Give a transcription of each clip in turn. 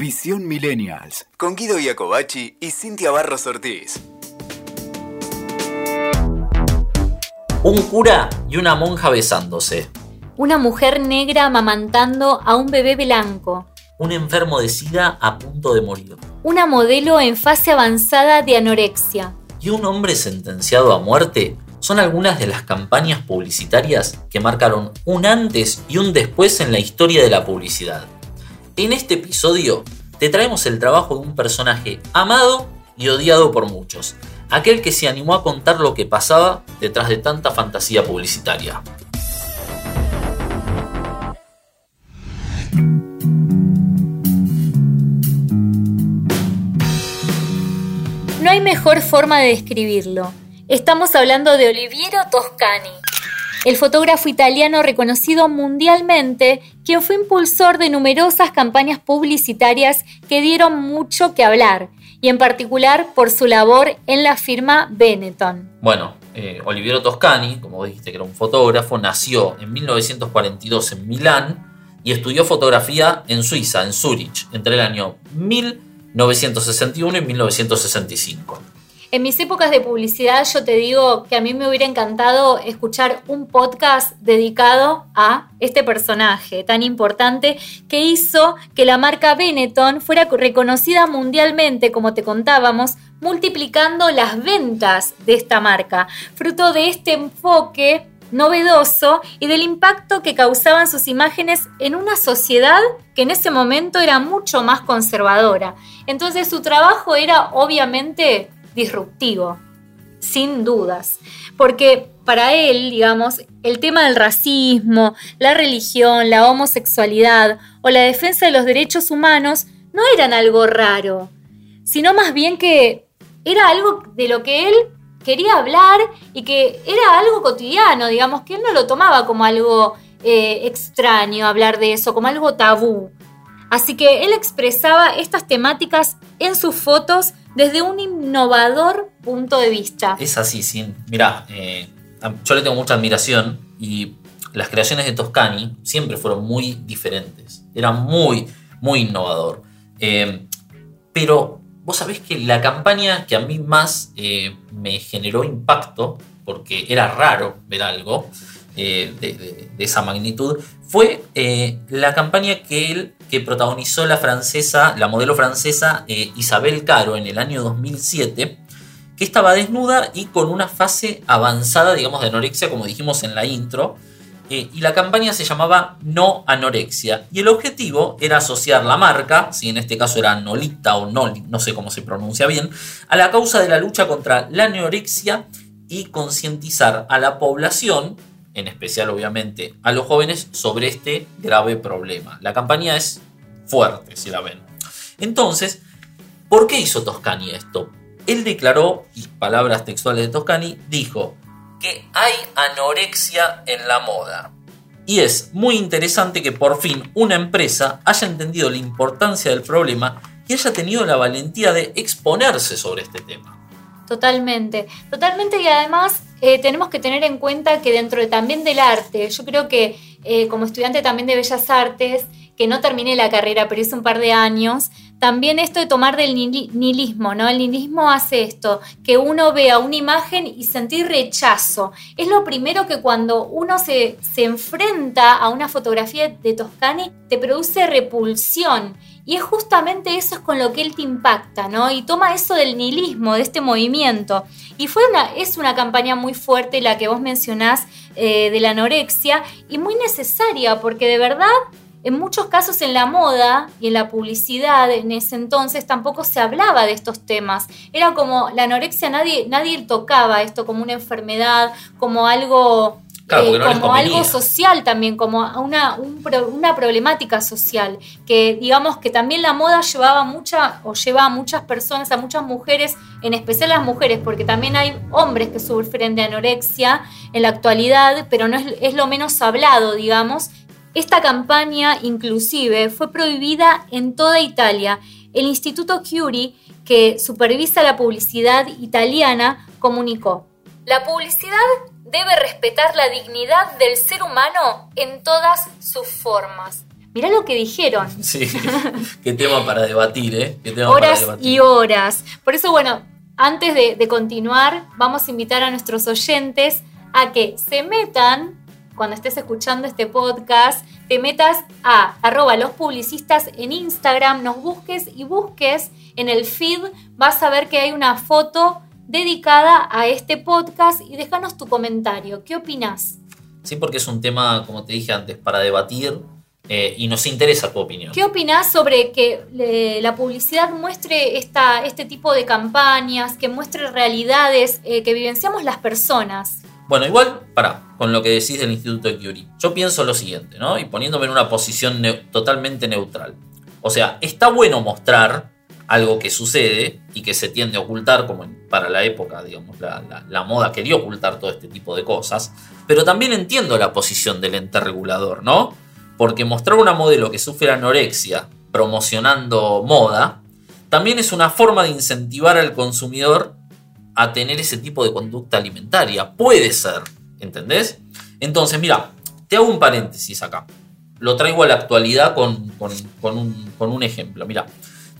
Visión Millennials. Con Guido Iacobacci y Cintia Barros Ortiz. Un cura y una monja besándose. Una mujer negra amamantando a un bebé blanco. Un enfermo de sida a punto de morir. Una modelo en fase avanzada de anorexia. Y un hombre sentenciado a muerte son algunas de las campañas publicitarias que marcaron un antes y un después en la historia de la publicidad. En este episodio te traemos el trabajo de un personaje amado y odiado por muchos, aquel que se animó a contar lo que pasaba detrás de tanta fantasía publicitaria. No hay mejor forma de describirlo. Estamos hablando de Oliviero Toscani, el fotógrafo italiano reconocido mundialmente, quien fue impulsor de numerosas campañas publicitarias que dieron mucho que hablar, y en particular por su labor en la firma Benetton. Bueno, eh, Oliviero Toscani, como dijiste que era un fotógrafo, nació en 1942 en Milán y estudió fotografía en Suiza, en Zurich, entre el año 1961 y 1965. En mis épocas de publicidad yo te digo que a mí me hubiera encantado escuchar un podcast dedicado a este personaje tan importante que hizo que la marca Benetton fuera reconocida mundialmente, como te contábamos, multiplicando las ventas de esta marca, fruto de este enfoque novedoso y del impacto que causaban sus imágenes en una sociedad que en ese momento era mucho más conservadora. Entonces su trabajo era obviamente disruptivo, sin dudas, porque para él, digamos, el tema del racismo, la religión, la homosexualidad o la defensa de los derechos humanos no eran algo raro, sino más bien que era algo de lo que él quería hablar y que era algo cotidiano, digamos, que él no lo tomaba como algo eh, extraño hablar de eso, como algo tabú. Así que él expresaba estas temáticas en sus fotos desde un innovador punto de vista. Es así, sí. Mira, eh, yo le tengo mucha admiración y las creaciones de Toscani siempre fueron muy diferentes. Era muy, muy innovador. Eh, pero vos sabés que la campaña que a mí más eh, me generó impacto, porque era raro ver algo de, esa magnitud, fue la campaña que que protagonizó la francesa, la modelo francesa eh, Isabel Caro en el año 2007, que estaba desnuda y con una fase avanzada, digamos, de anorexia, como dijimos en la intro. Eh, y la campaña se llamaba No Anorexia. Y el objetivo era asociar la marca, si en este caso era Nolita o Noli, no sé cómo se pronuncia bien, a la causa de la lucha contra la anorexia y concientizar a la población en especial obviamente a los jóvenes, sobre este grave problema. La campaña es fuerte, si la ven. Entonces, ¿por qué hizo Toscani esto? Él declaró, y palabras textuales de Toscani, dijo que hay anorexia en la moda. Y es muy interesante que por fin una empresa haya entendido la importancia del problema y haya tenido la valentía de exponerse sobre este tema. Totalmente, totalmente y además eh, tenemos que tener en cuenta que dentro de, también del arte, yo creo que eh, como estudiante también de Bellas Artes, que no terminé la carrera, pero hice un par de años, también esto de tomar del nihilismo, ¿no? El nihilismo hace esto, que uno vea una imagen y sentir rechazo. Es lo primero que cuando uno se, se enfrenta a una fotografía de Toscani, te produce repulsión. Y es justamente eso es con lo que él te impacta, ¿no? Y toma eso del nihilismo, de este movimiento. Y fue una, es una campaña muy fuerte la que vos mencionás eh, de la anorexia y muy necesaria porque de verdad en muchos casos en la moda y en la publicidad en ese entonces tampoco se hablaba de estos temas. Era como la anorexia, nadie, nadie tocaba esto como una enfermedad, como algo eh, como algo social también, como una, una problemática social, que digamos que también la moda llevaba mucha, o lleva a muchas personas, a muchas mujeres, en especial las mujeres, porque también hay hombres que sufren de anorexia en la actualidad, pero no es, es lo menos hablado, digamos. Esta campaña inclusive fue prohibida en toda Italia. El Instituto Curie, que supervisa la publicidad italiana, comunicó. La publicidad debe respetar la dignidad del ser humano en todas sus formas. Mirá lo que dijeron. Sí, qué tema para debatir, ¿eh? Qué tema para Horas debatir. y horas. Por eso, bueno, antes de, de continuar, vamos a invitar a nuestros oyentes a que se metan, cuando estés escuchando este podcast, te metas a arroba los publicistas en Instagram, nos busques y busques en el feed, vas a ver que hay una foto dedicada a este podcast y déjanos tu comentario. ¿Qué opinas? Sí, porque es un tema, como te dije antes, para debatir eh, y nos interesa tu opinión. ¿Qué opinás sobre que eh, la publicidad muestre esta, este tipo de campañas, que muestre realidades eh, que vivenciamos las personas? Bueno, igual, para, con lo que decís del Instituto de Curie, yo pienso lo siguiente, ¿no? Y poniéndome en una posición totalmente neutral. O sea, está bueno mostrar algo que sucede y que se tiende a ocultar, como para la época, digamos, la, la- la moda quería ocultar todo este tipo de cosas, pero también entiendo la posición del ente regulador, ¿no? Porque mostrar una modelo que sufre anorexia promocionando moda, también es una forma de incentivar al consumidor a tener ese tipo de conducta alimentaria. Puede ser, ¿entendés? Entonces, mira, te hago un paréntesis acá. Lo traigo a la actualidad con, con- con un, con un ejemplo. Mira,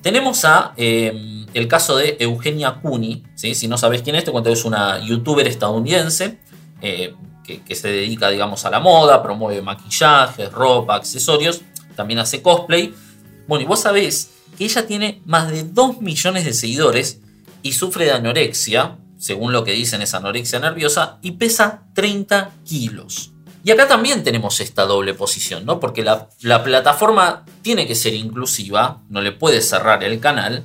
tenemos eh, el caso de Eugenia Cuni, si no sabes quién es, te cuento es una youtuber estadounidense eh, que, se dedica, digamos, a la moda, promueve maquillaje, ropa, accesorios, también hace cosplay. Bueno, y vos sabés que ella tiene más de 2 millones de seguidores y sufre de anorexia, según lo que dicen es anorexia nerviosa, y pesa 30 kilos. Y acá también tenemos esta doble posición, ¿no? Porque la, la plataforma tiene que ser inclusiva, no le puede cerrar el canal,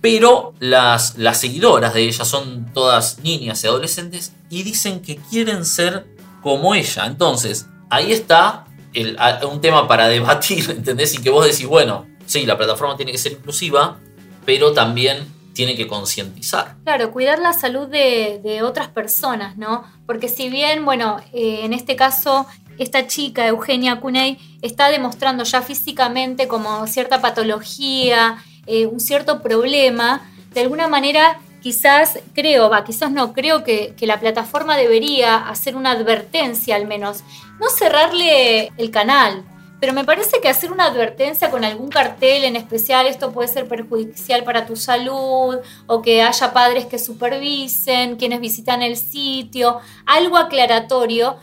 pero las, las seguidoras de ella son todas niñas y adolescentes y dicen que quieren ser como ella. Entonces, ahí está el- un tema para debatir, ¿entendés? Y que vos decís, bueno, sí, la plataforma tiene que ser inclusiva, pero también tiene que concientizar. Claro, cuidar la salud de, otras personas, ¿no? Porque si bien, bueno, eh, en este caso, esta chica, Eugenia Cuney, está demostrando ya físicamente como cierta patología, eh, un cierto problema, de alguna manera quizás creo, va, quizás no, creo que, que la plataforma debería hacer una advertencia al menos, no cerrarle el canal, pero me parece que hacer una advertencia con algún cartel en especial, esto puede ser perjudicial para tu salud, o que haya padres que supervisen, quienes visitan el sitio, algo aclaratorio,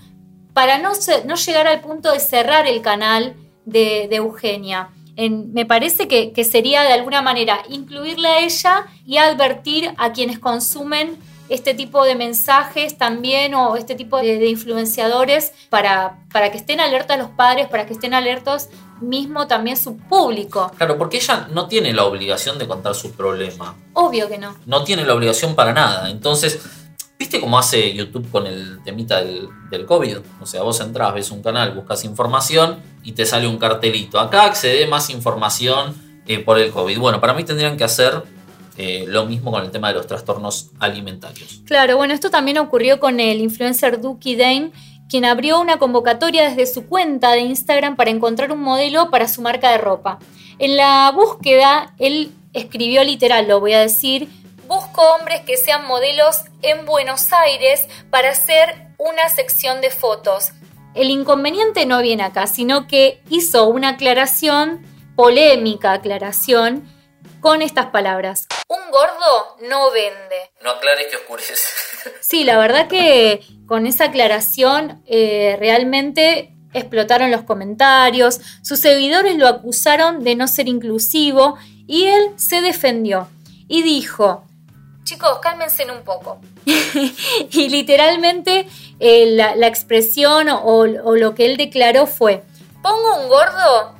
para no, no llegar al punto de cerrar el canal de, de Eugenia. En- me parece que, que sería de alguna manera incluirla a ella y advertir a quienes consumen este tipo de mensajes también o este tipo de, de influenciadores para, para que estén alertas los padres, para que estén alertos mismo también su público. Claro, porque ella no tiene la obligación de contar su problema. Obvio que no. No tiene la obligación para nada. Entonces, ¿viste cómo hace YouTube con el temita del, del COVID? O sea, vos entrás, ves un canal, buscas información y te sale un cartelito. Acá accede más información eh, por el COVID. Bueno, para mí tendrían que hacer eh, lo mismo con el tema de los trastornos alimentarios. Claro, bueno, esto también ocurrió con el influencer Duki Dane, quien abrió una convocatoria desde su cuenta de Instagram para encontrar un modelo para su marca de ropa. En la búsqueda, él escribió literal, lo voy a decir, busco hombres que sean modelos en Buenos Aires para hacer una sección de fotos. El inconveniente no viene acá, sino que hizo una aclaración, polémica aclaración, con estas palabras. Un gordo no vende. No aclares que oscurece. Sí, la verdad que con esa aclaración eh, realmente explotaron los comentarios, sus seguidores lo acusaron de no ser inclusivo y él se defendió y dijo, chicos, cálmense un poco. y literalmente eh, la, la expresión o, o lo que él declaró fue, pongo un gordo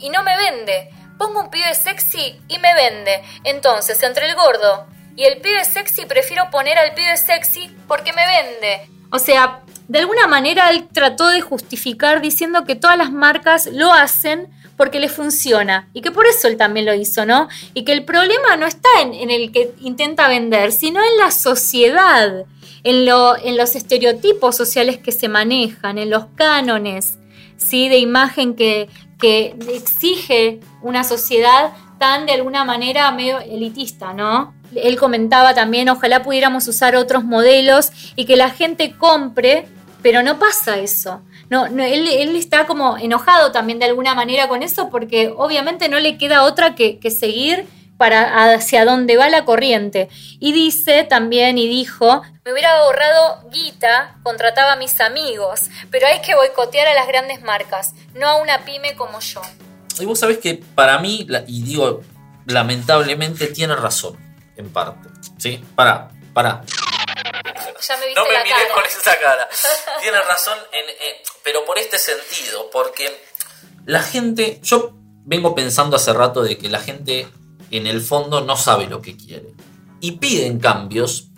y no me vende, pongo un pibe sexy y me vende. Entonces, entre el gordo y el pibe sexy prefiero poner al pibe sexy porque me vende. O sea, de alguna manera él trató de justificar diciendo que todas las marcas lo hacen porque le funciona y que por eso él también lo hizo, ¿no? Y que el problema no está en, en el que intenta vender, sino en la sociedad, en, lo, en los estereotipos sociales que se manejan, en los cánones, ¿sí? De imagen que, que exige una sociedad tan de alguna manera medio elitista, ¿no? Él comentaba también, ojalá pudiéramos usar otros modelos y que la gente compre, pero no pasa eso. no, él, está como enojado también de alguna manera con eso porque obviamente no le queda otra que seguir para hacia dónde va la corriente. Y dice también y dijo, me hubiera ahorrado guita, contrataba a mis amigos, pero hay que boicotear a las grandes marcas, no a una pyme como yo. Y vos sabés que para mí, y digo, lamentablemente tiene razón, en parte. ¿Sí? Para, para. Ya me viste no me la mires cara. con esa cara. Tiene razón, en, eh, pero por este sentido, porque la gente, yo vengo pensando hace rato de que la gente en el fondo no sabe lo que quiere. Y piden cambios,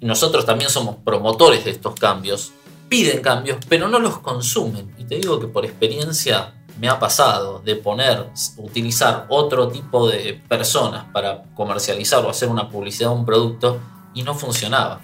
nosotros también somos promotores de estos cambios, piden cambios, pero no los consumen. Y te digo que por experiencia me ha pasado de poner, utilizar otro tipo de personas para comercializar o hacer una publicidad de un producto y no funcionaba.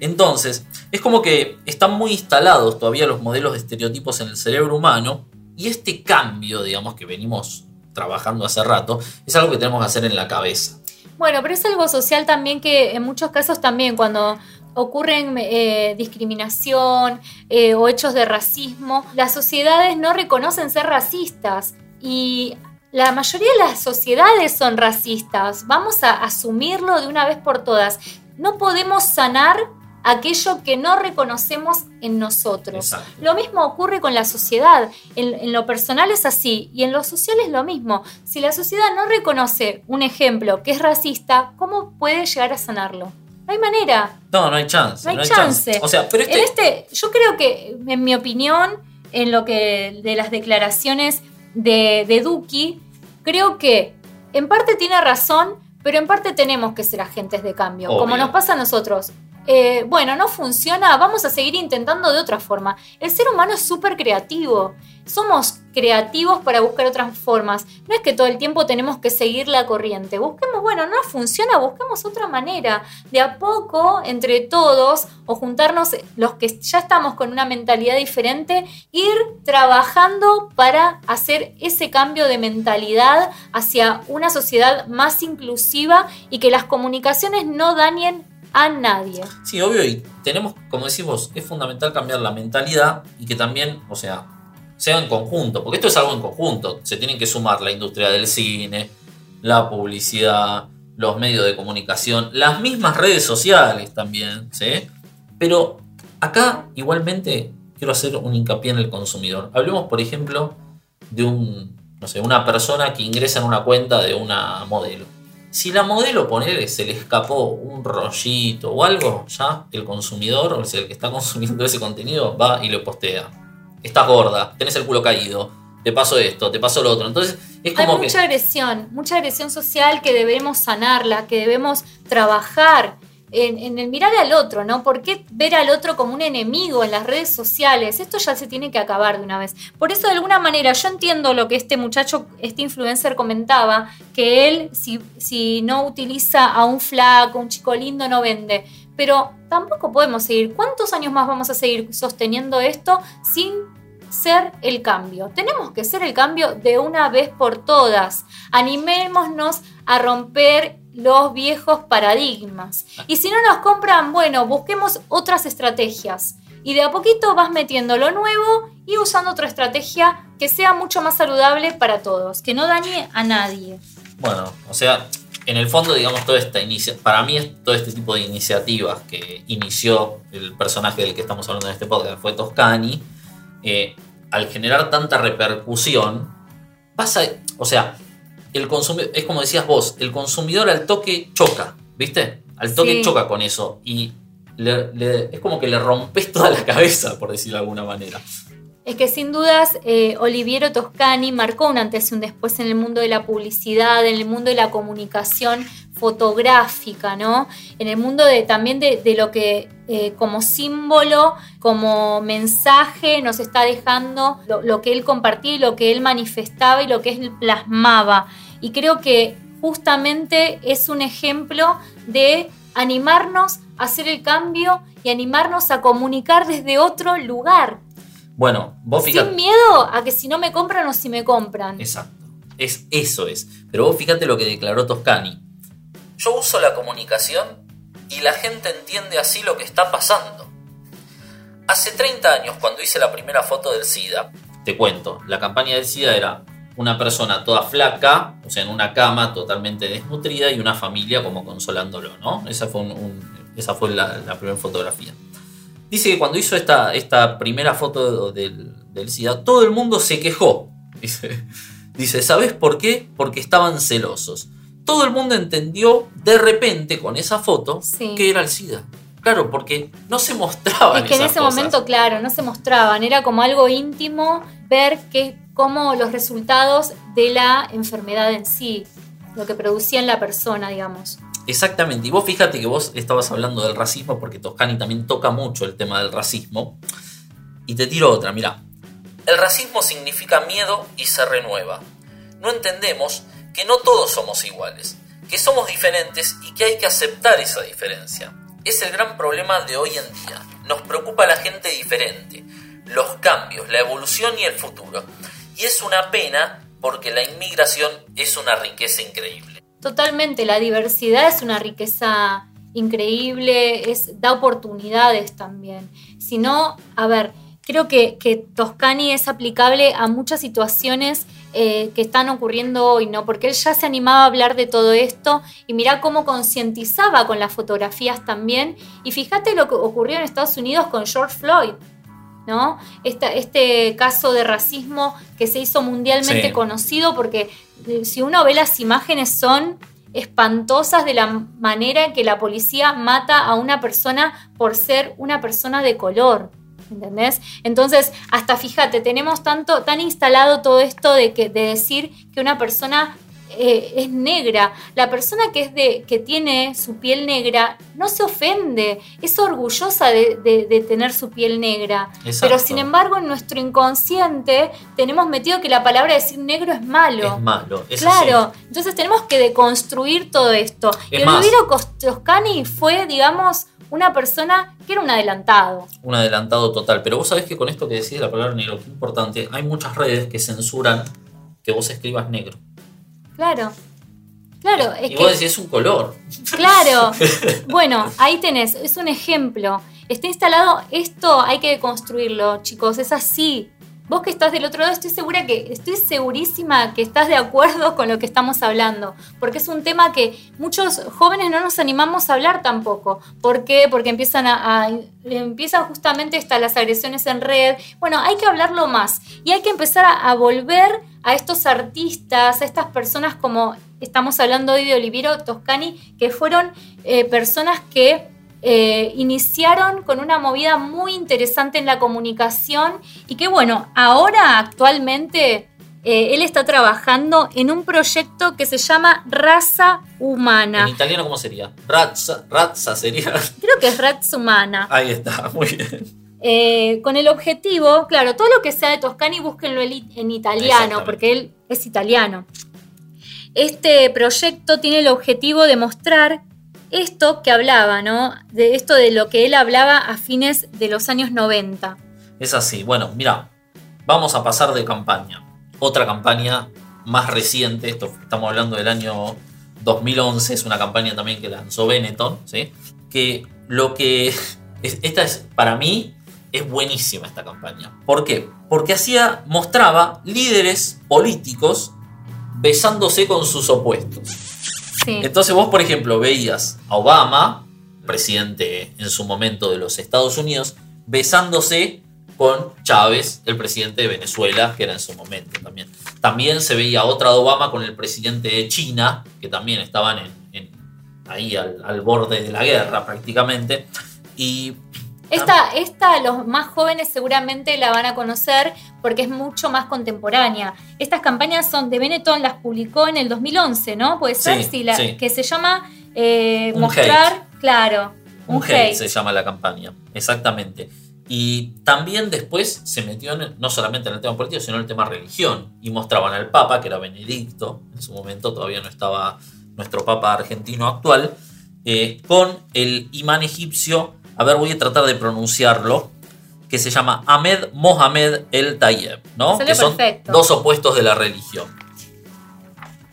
Entonces, es como que están muy instalados todavía los modelos de estereotipos en el cerebro humano y este cambio, digamos, que venimos trabajando hace rato, es algo que tenemos que hacer en la cabeza. Bueno, pero es algo social también que en muchos casos también cuando ocurren eh, discriminación eh, o hechos de racismo, las sociedades no reconocen ser racistas y la mayoría de las sociedades son racistas. Vamos a asumirlo de una vez por todas. No podemos sanar aquello que no reconocemos en nosotros. Exacto. Lo mismo ocurre con la sociedad. En, en, lo personal es así y en lo social es lo mismo. Si la sociedad no reconoce un ejemplo que es racista, ¿cómo puede llegar a sanarlo? No hay manera. No, no hay chance. No hay, no hay chance. chance. O sea, pero este... En este, yo creo que, en mi opinión, en lo que de las declaraciones de, de Duki, creo que en parte tiene razón, pero en parte tenemos que ser agentes de cambio, Obvio. como nos pasa a nosotros. Eh, bueno, no funciona, vamos a seguir intentando de otra forma. El ser humano es súper creativo. Somos creativos para buscar otras formas. No es que todo el tiempo tenemos que seguir la corriente. Busquemos, bueno, no funciona, busquemos otra manera. De a poco, entre todos, o juntarnos los que ya estamos con una mentalidad diferente, ir trabajando para hacer ese cambio de mentalidad hacia una sociedad más inclusiva y que las comunicaciones no dañen a nadie. Sí, obvio, y tenemos, como decimos, es fundamental cambiar la mentalidad y que también, o sea, sea en conjunto, porque esto es algo en conjunto, se tienen que sumar la industria del cine, la publicidad, los medios de comunicación, las mismas redes sociales también, ¿sí? Pero acá igualmente quiero hacer un hincapié en el consumidor. Hablemos, por ejemplo, de un, no sé, una persona que ingresa en una cuenta de una modelo si la modelo, ponele, se le escapó un rollito o algo, ya el consumidor, o sea, el que está consumiendo ese contenido, va y lo postea. Estás gorda, tenés el culo caído, te pasó esto, te pasó lo otro. Entonces, es como Hay mucha que. agresión, mucha agresión social que debemos sanarla, que debemos trabajar en, el mirar al otro, ¿no? ¿Por qué ver al otro como un enemigo en las redes sociales? Esto ya se tiene que acabar de una vez. Por eso, de alguna manera, yo entiendo lo que este muchacho, este influencer comentaba, que él, si, si no utiliza a un flaco, un chico lindo, no vende. Pero tampoco podemos seguir. ¿Cuántos años más vamos a seguir sosteniendo esto sin ser el cambio. Tenemos que ser el cambio de una vez por todas. Animémonos a romper los viejos paradigmas. Y si no nos compran, bueno, busquemos otras estrategias. Y de a poquito vas metiendo lo nuevo y usando otra estrategia que sea mucho más saludable para todos, que no dañe a nadie. Bueno, o sea, en el fondo, digamos, toda esta inicia para mí todo este tipo de iniciativas que inició el personaje del que estamos hablando en este podcast, fue Toscani, eh, al generar tanta repercusión, pasa, o sea, el consumidor, es como decías vos, el consumidor al toque choca, ¿viste? Al toque Sí. choca con eso y le- le- es como que le rompes toda la cabeza, por decirlo de alguna manera. Es que sin dudas eh, Oliviero Toscani marcó un antes y un después en el mundo de la publicidad, en el mundo de la comunicación fotográfica, ¿no? En el mundo de, también de, de lo que eh, como símbolo, como mensaje nos está dejando lo, lo que él compartía y lo que él manifestaba y lo que él plasmaba. Y creo que justamente es un ejemplo de animarnos a hacer el cambio y animarnos a comunicar desde otro lugar, Bueno, vos fíjate. sin miedo a que si no me compran o si me compran. Exacto. Es, eso es. Pero vos fíjate lo que declaró Toscani. Yo uso la comunicación y la gente entiende así lo que está pasando. Hace 30 años, cuando hice la primera foto del SIDA, te cuento, la campaña del SIDA era una persona toda flaca, o sea, en una cama totalmente desnutrida y una familia como consolándolo, ¿no? Esa fue, esa fue la, primera fotografía. Dice que cuando hizo esta, esta primera foto del, del, SIDA, todo el mundo se quejó. Dice, dice, ¿sabes por qué? Porque estaban celosos. Todo el mundo entendió de repente con esa foto que era el SIDA. Claro, porque no se mostraban. Es que en ese momento, claro, no se mostraban. Era como algo íntimo ver que, cómo los resultados de la enfermedad en sí, lo que producía en la persona, digamos. Exactamente, y vos fíjate que vos estabas hablando del racismo porque Toscani también toca mucho el tema del racismo. Y te tiro otra, mira. El racismo significa miedo y se renueva. No entendemos que no todos somos iguales, que somos diferentes y que hay que aceptar esa diferencia. Es el gran problema de hoy en día. Nos preocupa la gente diferente, los cambios, la evolución y el futuro. Y es una pena porque la inmigración es una riqueza increíble. Totalmente, la diversidad es una riqueza increíble, es, da oportunidades también. Si no, a ver, creo que, que Toscani es aplicable a muchas situaciones eh, que están ocurriendo hoy, ¿no? Porque él ya se animaba a hablar de todo esto y mirá cómo concientizaba con las fotografías también. Y fíjate lo que ocurrió en Estados Unidos con George Floyd. ¿No? este caso de racismo que se hizo mundialmente conocido porque eh, si uno ve las imágenes son espantosas de la manera en que la policía mata a una persona por ser una persona de color. ¿Entendés? Entonces, hasta fíjate, tenemos tanto, tan instalado todo esto de, que, de decir que una persona eh, es negra. La persona que, es de, que tiene su piel negra no se ofende, es orgullosa de, tener su piel negra. Pero sin embargo, en nuestro inconsciente tenemos metido que la palabra decir negro es malo. Es malo, Claro, entonces tenemos que deconstruir todo esto. y Olivero Toscani fue, digamos, una persona que era un adelantado. Un adelantado total. Pero vos sabés que con esto que decís la palabra negro, es importante, hay muchas redes que censuran que vos escribas negro. Claro. Claro, es y vos decís, es un color. Claro. bueno, ahí tenés, es un ejemplo. Está instalado, esto hay que construirlo, chicos, es así. Vos que estás del otro lado, estoy segura que, estoy segurísima que estás de acuerdo con lo que estamos hablando, porque es un tema que muchos jóvenes no nos animamos a hablar tampoco. ¿Por qué? Porque empiezan a, empiezan justamente estas las agresiones en red. Bueno, hay que hablarlo más y hay que empezar a, volver a estos artistas, a estas personas como estamos hablando hoy de Oliviero Toscani, que fueron eh, personas que eh, iniciaron con una movida muy interesante en la comunicación y que bueno, ahora actualmente eh, él está trabajando en un proyecto que se llama Raza Humana. ¿En italiano cómo sería? Razza, razza sería. Creo que es Raza Humana. Ahí está, muy bien. Eh, con el objetivo, claro, todo lo que sea de Toscani búsquenlo en italiano, porque él es italiano. Este proyecto tiene el objetivo de mostrar esto que hablaba, ¿no? De esto de lo que él hablaba a fines de los años 90. Es así. Bueno, mira, vamos a pasar de campaña. Otra campaña más reciente, estamos hablando del año 2011, es una campaña también que lanzó Benetton, ¿sí? Que lo que... esta es, para mí, es buenísima esta campaña. ¿Por qué? Porque hacía, mostraba líderes políticos besándose con sus opuestos. Entonces vos, por ejemplo, veías a Obama, presidente en su momento de los Estados Unidos, besándose con Chávez, el presidente de Venezuela, que era en su momento también. También se veía otra de Obama con el presidente de China, que también estaban ahí al, al, borde de la guerra prácticamente. Y esta, esta, los más jóvenes seguramente la van a conocer porque es mucho más contemporánea. Estas campañas son de Benetton, las publicó en el 2011, ¿no? Puede ser, sí, la, que se llama eh, Mostrar, claro. Un, hate, se llama la campaña, exactamente. Y también después se metió no solamente en el tema político, sino en el tema religión. Y mostraban al Papa, que era Benedicto, en su momento todavía no estaba nuestro Papa argentino actual, eh, con el imán egipcio a ver, voy a tratar de pronunciarlo, que se llama Ahmed Mohamed El Tayeb, ¿no? que son dos opuestos de la religión.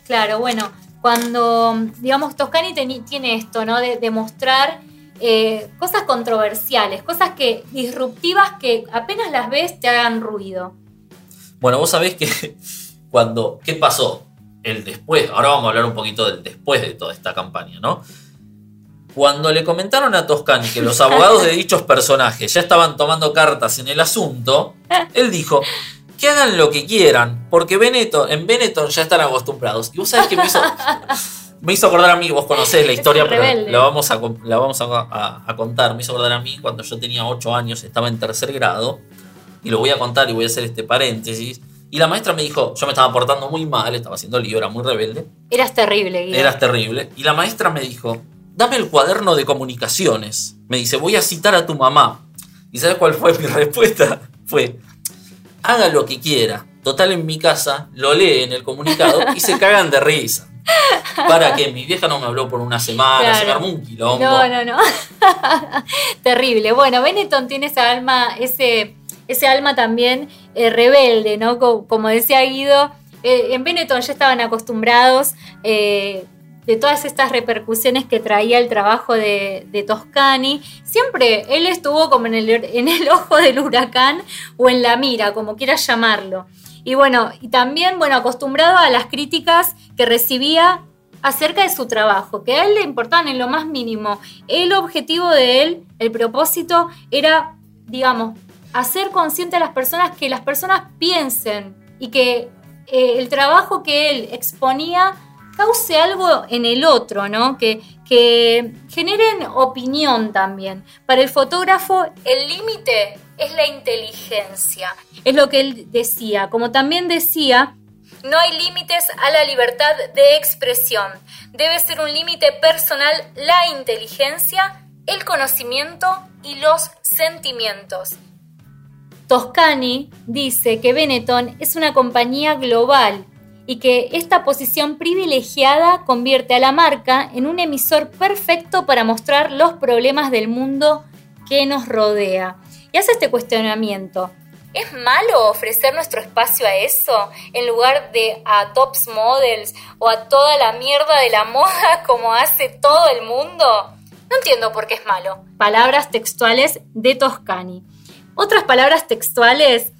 Claro, bueno, cuando, digamos, Toscani tiene esto, ¿no? De, demostrar eh, cosas controversiales, cosas que disruptivas que apenas las ves te hagan ruido. Bueno, vos sabés que cuando. ¿Qué pasó? El después. Ahora vamos a hablar un poquito del después de toda esta campaña, ¿no? Cuando le comentaron a Toscani que los abogados de dichos personajes ya estaban tomando cartas en el asunto, él dijo que hagan lo que quieran, porque Benetton, en Benetton ya están acostumbrados. Y vos sabés que me hizo, me hizo acordar a mí, vos conocés la historia, pero la vamos, a, la vamos a, a- a contar. Me hizo acordar a mí cuando yo tenía 8 años, estaba en tercer grado, y lo voy a contar y voy a hacer este paréntesis. Y la maestra me dijo, yo me estaba portando muy mal, estaba haciendo lío, era muy rebelde. Eras terrible, Guido. Eras terrible. Y la maestra me dijo, dame el cuaderno de comunicaciones. Me dice, voy a citar a tu mamá. ¿Y sabes cuál fue mi respuesta? Fue, haga lo que quiera. Total en mi casa, lo lee en el comunicado y se cagan de risa. Para que mi vieja no me habló por una semana, se me Claro. armó un quilombo. No, no, no. Terrible. Bueno, Benetton tiene esa alma, ese, ese alma también eh, rebelde, ¿no? Co- Como, decía Guido, eh, en Benetton ya estaban acostumbrados eh, de todas estas repercusiones que traía el trabajo de, Toscani. Siempre él estuvo como en el, en el ojo del huracán o en la mira, como quieras llamarlo. Y bueno, y también, bueno, acostumbrado a las críticas que recibía acerca de su trabajo, que a él le importaban en lo más mínimo. El objetivo de él, el propósito, era, digamos, hacer consciente a las personas que las personas piensen y que eh, el trabajo que él exponía cause algo en el otro, ¿no? Que, que generen opinión también. Para el fotógrafo, el límite es la inteligencia. Es lo que él decía. Como también decía, no hay límites a la libertad de expresión. Debe ser un límite personal la inteligencia, el conocimiento y los sentimientos. Toscani dice que Benetton es una compañía global y que esta posición privilegiada convierte a la marca en un emisor perfecto para mostrar los problemas del mundo que nos rodea. Y hace este cuestionamiento. ¿Es malo ofrecer nuestro espacio a eso en lugar de a tops models o a toda la mierda de la moda como hace todo el mundo? No entiendo por qué es malo. Palabras textuales de Toscani. Otras palabras textuales.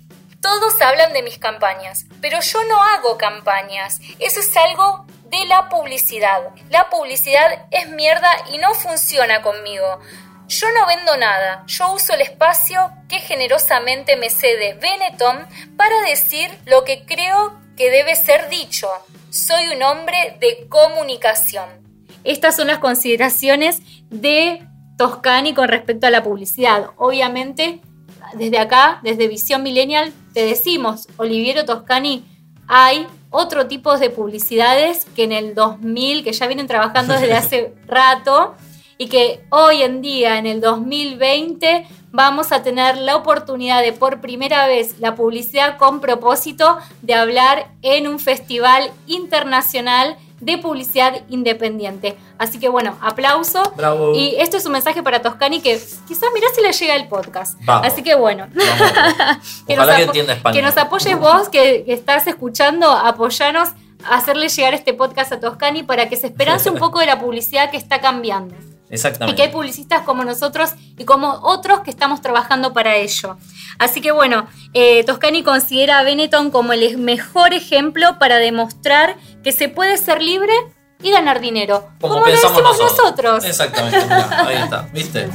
Todos hablan de mis campañas, pero yo no hago campañas. Eso es algo de la publicidad. La publicidad es mierda y no funciona conmigo. Yo no vendo nada, yo uso el espacio que generosamente me cede Benetton para decir lo que creo que debe ser dicho. Soy un hombre de comunicación. Estas son las consideraciones de Toscani con respecto a la publicidad. Obviamente, desde acá, desde Visión Millennial, te decimos, Oliviero Toscani, hay otro tipo de publicidades que en el 2000, que ya vienen trabajando desde hace rato, y que hoy en día, en el 2020, vamos a tener la oportunidad de por primera vez la publicidad con propósito de hablar en un festival internacional de publicidad independiente. Así que bueno, aplauso. Bravo. Y esto es un mensaje para Toscani que quizás mirá si le llega el podcast. Vamos. Así que bueno. Que Ojalá nos que español. Que nos apoyes vos, que, que estás escuchando, apoyanos a hacerle llegar este podcast a Toscani para que se esperance un poco de la publicidad que está cambiando. Y Exactamente. que hay publicistas como nosotros y como otros que estamos trabajando para ello. Así que bueno, eh, Toscani considera a Benetton como el mejor ejemplo para demostrar que se puede ser libre y ganar dinero. Como, lo pensamos decimos nosotros. nosotros. Exactamente, mirá, ahí está, ¿viste?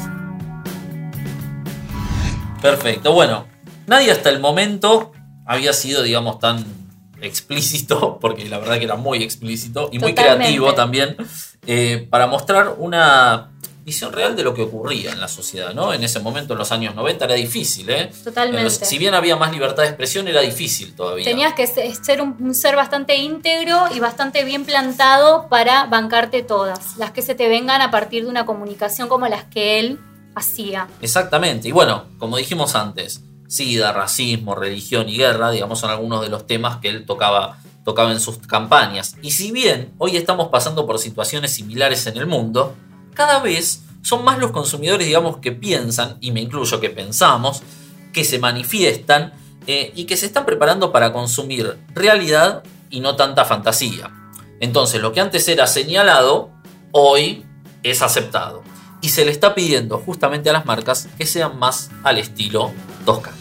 Perfecto, bueno, nadie hasta el momento había sido, digamos, tan explícito, porque la verdad que era muy explícito y muy creativo también, eh, para mostrar una visión real de lo que ocurría en la sociedad, ¿no? En ese momento, en los años 90, era difícil, ¿eh? Totalmente. Los- si bien había más libertad de expresión, era difícil todavía. Tenías que se- ser un, un ser bastante íntegro y bastante bien plantado para bancarte todas, las que se te vengan a partir de una comunicación como las que él hacía. Exactamente. Y bueno, como dijimos antes, SIDA, racismo, religión y guerra, digamos, son algunos de los temas que él tocaba, tocaba en sus campañas. Y si bien hoy estamos pasando por situaciones similares en el mundo, cada vez son más los consumidores, digamos, que piensan, y me incluyo que pensamos, que se manifiestan eh, y que se están preparando para consumir realidad y no tanta fantasía. Entonces, lo que antes era señalado, hoy es aceptado. y se le está pidiendo justamente a las marcas que sean más al estilo Toscani.